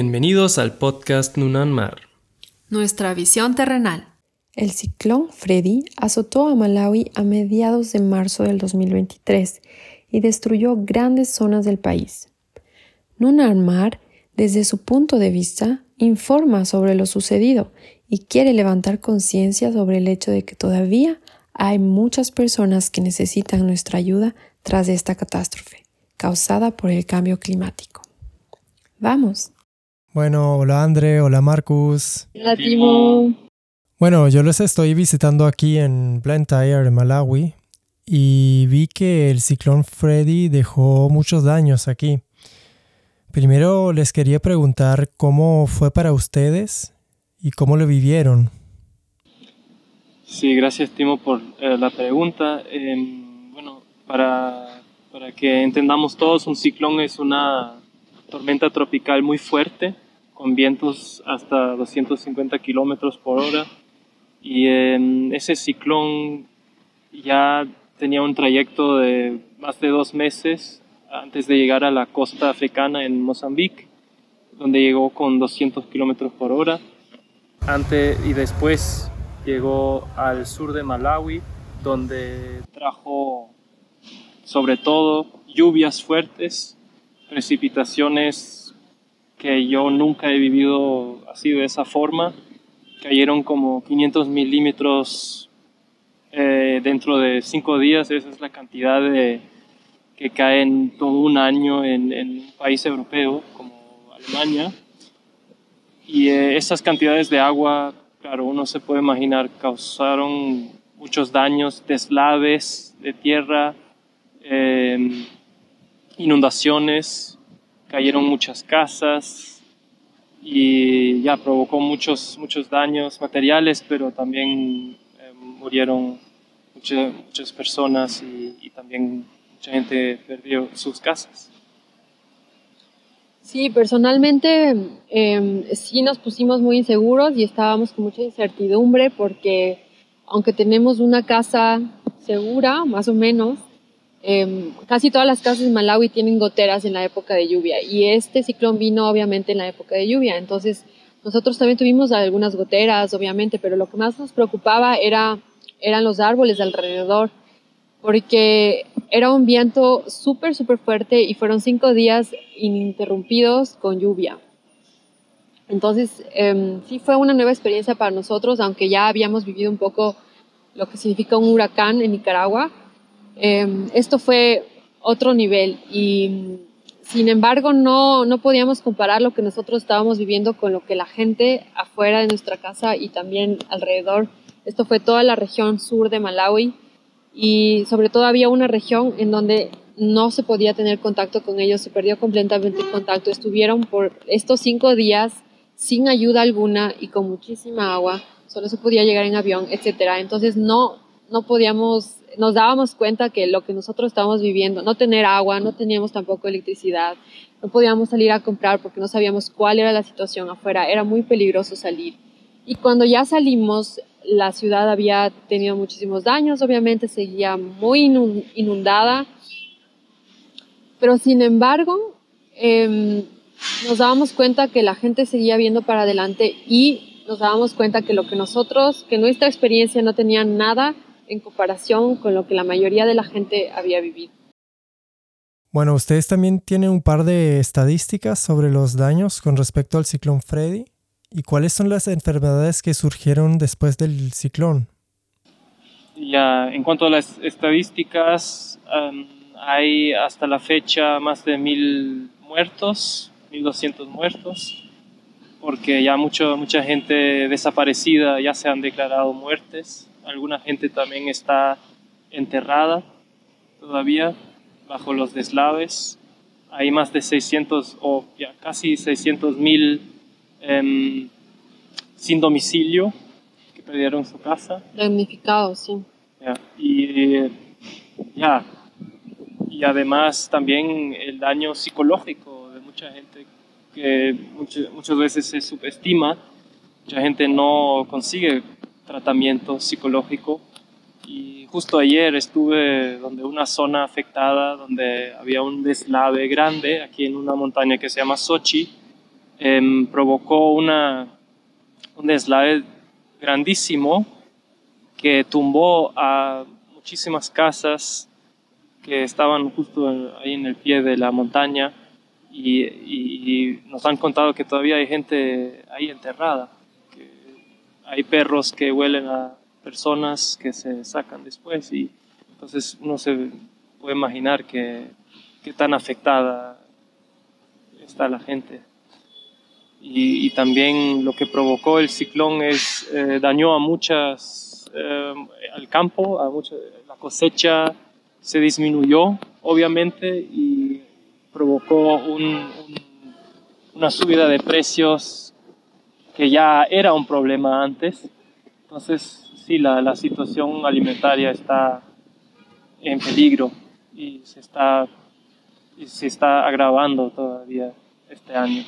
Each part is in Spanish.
Bienvenidos al podcast Nunan Mar. Nuestra visión terrenal. El ciclón Freddy azotó a Malawi a mediados de marzo del 2023 y destruyó grandes zonas del país. Nunan Mar, desde su punto de vista, informa sobre lo sucedido y quiere levantar conciencia sobre el hecho de que todavía hay muchas personas que necesitan nuestra ayuda tras esta catástrofe causada por el cambio climático. Vamos. Bueno, hola André, hola Marcus. Hola Timo. Bueno, yo les estoy visitando aquí en Blantyre, Malawi, y vi que el ciclón Freddy dejó muchos daños aquí. Primero les quería preguntar cómo fue para ustedes y cómo lo vivieron. Sí, gracias Timo por eh, la pregunta. Em, bueno, para, para que entendamos todos, un ciclón es una tormenta tropical muy fuerte, con vientos hasta 250 kilómetros por hora. Y en ese ciclón ya tenía un trayecto de más de dos meses antes de llegar a la costa africana en Mozambique, donde llegó con 200 kilómetros por hora. Antes y después llegó al sur de Malawi, donde trajo sobre todo lluvias fuertes precipitaciones que yo nunca he vivido así de esa forma. Cayeron como 500 milímetros eh, dentro de cinco días. Esa es la cantidad de, que cae en todo un año en, un país europeo como Alemania. Y eh, esas cantidades de agua, claro, uno se puede imaginar, causaron muchos daños, deslaves de tierra. Eh, inundaciones, cayeron muchas casas y ya provocó muchos, muchos daños materiales, pero también eh, murieron muchas personas y, también mucha gente perdió sus casas. Sí, personalmente em, sí nos pusimos muy inseguros y estábamos con mucha incertidumbre porque aunque tenemos una casa segura, más o menos, Em, casi todas las casas en Malawi tienen goteras en la época de lluvia y este ciclón vino obviamente en la época de lluvia. Entonces nosotros también tuvimos algunas goteras, obviamente, pero lo que más nos preocupaba era, eran los árboles alrededor porque era un viento súper, súper fuerte y fueron cinco días ininterrumpidos con lluvia. Entonces, em, sí fue una nueva experiencia para nosotros, aunque ya habíamos vivido un poco lo que significa un huracán en Nicaragua. Em, esto fue otro nivel y sin embargo no, no podíamos comparar lo que nosotros estábamos viviendo con lo que la gente afuera de nuestra casa y también alrededor. Esto fue toda la región sur de Malawi y sobre todo había una región en donde no se podía tener contacto con ellos, se perdió completamente el contacto. Estuvieron por estos cinco días sin ayuda alguna y con muchísima agua, solo se podía llegar en avión, etcétera. Entonces no, no podíamos nos dábamos cuenta que lo que nosotros estábamos viviendo, no tener agua, no teníamos tampoco electricidad, no podíamos salir a comprar porque no sabíamos cuál era la situación afuera, era muy peligroso salir. Y cuando ya salimos, la ciudad había tenido muchísimos daños, obviamente seguía muy inundada, pero sin embargo, em, nos dábamos cuenta que la gente seguía viendo para adelante y nos dábamos cuenta que lo que nosotros, que nuestra experiencia no tenía nada en comparación con lo que la mayoría de la gente había vivido. Bueno, ustedes también tienen un par de estadísticas sobre los daños con respecto al ciclón Freddy. ¿Y cuáles son las enfermedades que surgieron después del ciclón? Ya, en cuanto a las estadísticas, hay hasta la fecha más de mil muertos, 1200 muertos, porque ya mucho, mucha gente desaparecida ya se han declarado muertes alguna gente también está enterrada todavía bajo los deslaves. Hay más de 600 o ya casi 600 mil em, sin domicilio que perdieron su casa. Damnificados, sí. y, ya, y además también el daño psicológico de mucha gente que muchas veces se subestima. Mucha gente no consigue tratamiento psicológico. Y justo ayer estuve donde una zona afectada, donde había un deslave grande, aquí en una montaña que se llama Sochi, em, provocó una, un deslave grandísimo que tumbó a muchísimas casas que estaban justo ahí en el pie de la montaña. Y, nos han contado que todavía hay gente ahí enterrada, hay perros que huelen a personas que se sacan después y entonces uno se puede imaginar que, tan afectada está la gente. Y, también lo que provocó el ciclón es eh, dañó a muchas eh, al campo, a mucha, la cosecha se disminuyó obviamente y provocó una subida de precios que ya era un problema antes. Entonces, sí, la, la situación alimentaria está en peligro y se está, y se está agravando todavía este año.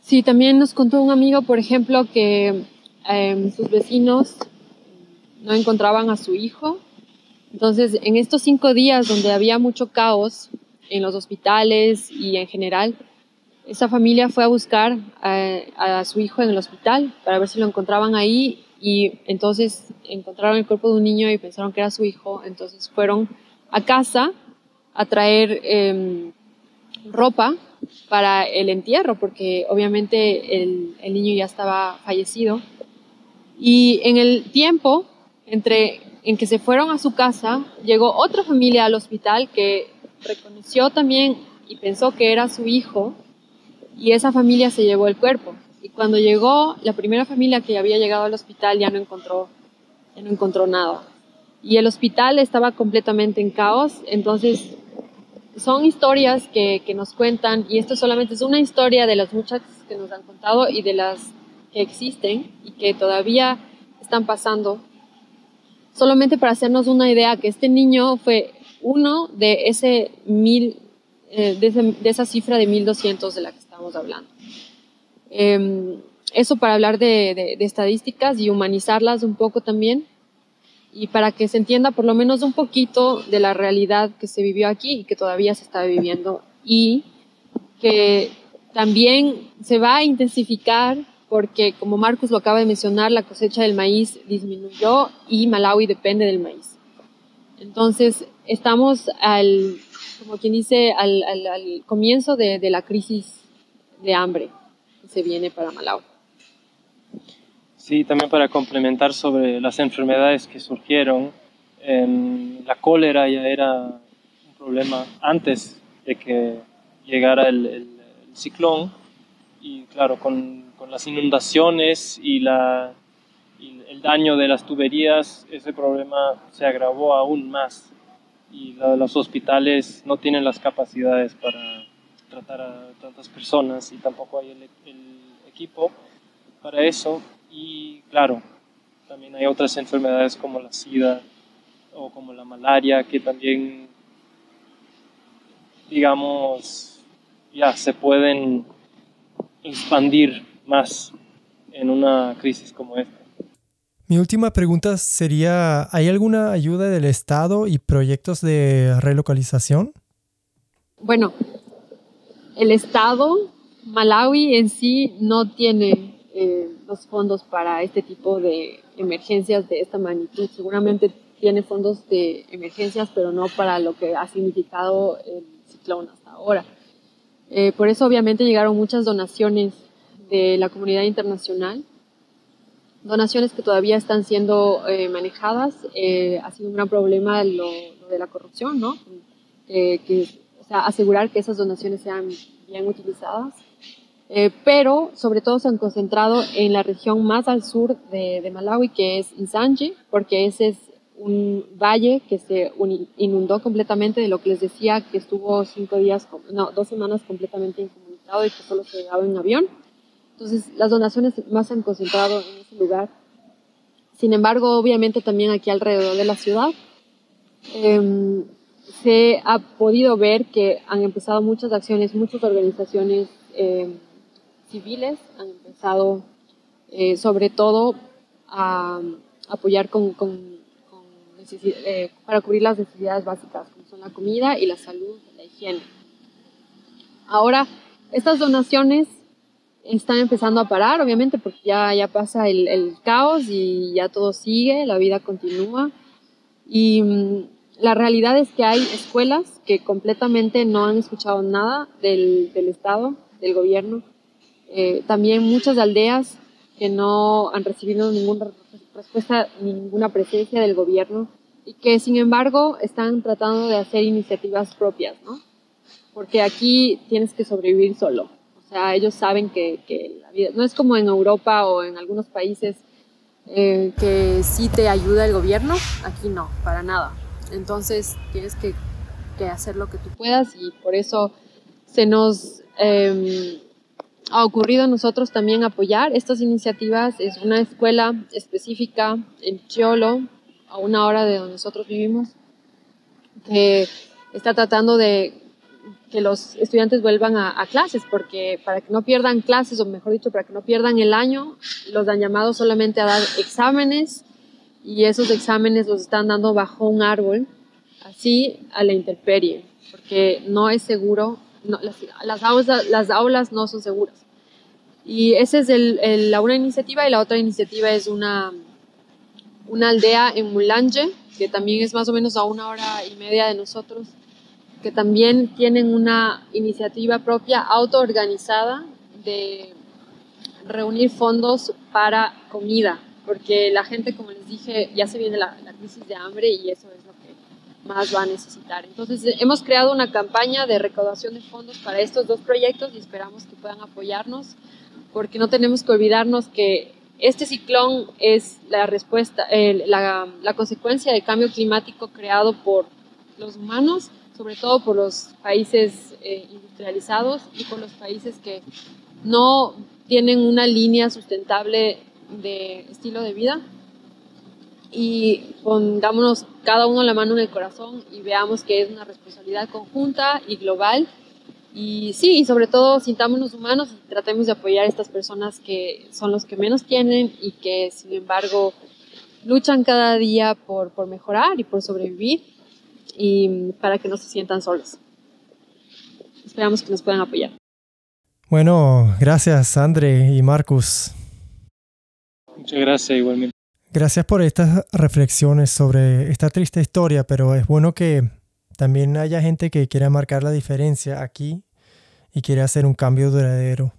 Sí, también nos contó un amigo, por ejemplo, que em, sus vecinos no encontraban a su hijo entonces, en estos cinco días donde había mucho caos en los hospitales y en general, esa familia fue a buscar a, su hijo en el hospital para ver si lo encontraban ahí y entonces encontraron el cuerpo de un niño y pensaron que era su hijo, entonces fueron a casa a traer em, ropa para el entierro, porque obviamente el, el niño ya estaba fallecido. Y en el tiempo entre en que se fueron a su casa, llegó otra familia al hospital que reconoció también y pensó que era su hijo y esa familia se llevó el cuerpo. Y cuando llegó la primera familia que había llegado al hospital ya no encontró, ya no encontró nada. Y el hospital estaba completamente en caos, entonces son historias que, que nos cuentan y esto solamente es una historia de las muchas que nos han contado y de las que existen y que todavía están pasando solamente para hacernos una idea que este niño fue uno de ese mil, eh, de, esa cifra de 1200 de la que estamos hablando. Em, eso para hablar de, estadísticas y humanizarlas un poco también y para que se entienda por lo menos un poquito de la realidad que se vivió aquí y que todavía se está viviendo y que también se va a intensificar porque como Marcos lo acaba de mencionar, la cosecha del maíz disminuyó y Malawi depende del maíz. Entonces, estamos al, como quien dice, al, comienzo de, la crisis de hambre se viene para Malawi. Sí, también para complementar sobre las enfermedades que surgieron, la cólera ya era un problema antes de que llegara el ciclón y claro, con las inundaciones y, el daño de las tuberías, ese problema se agravó aún más y los hospitales no tienen las capacidades para tratar a tantas personas y tampoco hay el, equipo para eso y claro, también hay otras enfermedades como la sida o como la malaria que también digamos ya se pueden expandir más en una crisis como esta. Mi última pregunta sería, ¿hay alguna ayuda del Estado y proyectos de relocalización? Bueno, el Estado, Malawi en sí no tiene eh, los fondos para este tipo de emergencias de esta magnitud. Seguramente tiene fondos de emergencias, pero no para lo que ha significado el ciclón hasta ahora. Eh, por eso obviamente llegaron muchas donaciones de la comunidad internacional, donaciones que todavía están siendo eh, manejadas. Ha sido un gran problema lo, de la corrupción, ¿no? Que, sea, asegurar que esas donaciones sean bien utilizadas. pero sobre todo se han concentrado en la región más al sur de, de Malawi, que es Nsanje, porque ese es un valle que se inundó completamente de lo que les decía que estuvo cinco días, no, dos semanas completamente incomunicado y que solo se llegaba en avión. Entonces, las donaciones más se han concentrado en ese lugar. Sin embargo, obviamente también aquí alrededor de la ciudad em, se ha podido ver que han empezado muchas acciones, muchas organizaciones em, civiles han empezado eh, sobre todo a, apoyar con, eh, para cubrir las necesidades básicas, como son la comida y la salud, la higiene. Ahora, estas donaciones están empezando a parar, obviamente, porque ya, ya pasa el, el caos y ya todo sigue, la vida continúa. Y mm, la realidad es que hay escuelas que completamente no han escuchado nada del, Estado, del gobierno. Eh, también muchas aldeas que no han recibido ninguna respuesta, ninguna presencia del gobierno y que sin embargo están tratando de hacer iniciativas propias, ¿no? Porque aquí tienes que sobrevivir solo. O sea, ellos saben que, que la vida no es como en Europa o en algunos países eh, que sí te ayuda el gobierno, aquí no, para nada. Entonces tienes que, hacer lo que tú puedas y por eso se nos eh, ha ocurrido a nosotros también apoyar estas iniciativas. Es una escuela específica en Chiolo, a una hora de donde nosotros vivimos, que está tratando de que los estudiantes vuelvan a, a, clases, porque para que no pierdan clases, o mejor dicho, para que no pierdan el año, los han llamado solamente a dar exámenes y esos exámenes los están dando bajo un árbol, así a la intemperie, porque no es seguro, no, las, las, aulas, las aulas no son seguras. Y esa es el, el, la una iniciativa y la otra iniciativa es una, una aldea en Mulanje, que también es más o menos a una hora y media de nosotros, que también tienen una iniciativa propia autoorganizada de reunir fondos para comida, porque la gente, como les dije, ya se viene la, la crisis de hambre y eso es lo que más va a necesitar. Entonces, hemos creado una campaña de recaudación de fondos para estos dos proyectos y esperamos que puedan apoyarnos, porque no tenemos que olvidarnos que este ciclón es la respuesta, eh, la, la consecuencia del cambio climático creado por los humanos, sobre todo por los países eh, industrializados y por los países que no tienen una línea sustentable de estilo de vida. Y pongámonos cada uno la mano en el corazón y veamos que es una responsabilidad conjunta y global. Y sí, y sobre todo sintámonos humanos y tratemos de apoyar a estas personas que son los que menos tienen y que sin embargo luchan cada día por, por mejorar y por sobrevivir y para que no se sientan solos. Esperamos que nos puedan apoyar. Bueno, gracias Andre y Marcus. Muchas gracias igualmente. Gracias por estas reflexiones sobre esta triste historia, pero es bueno que también haya gente que quiera marcar la diferencia aquí y quiere hacer un cambio duradero.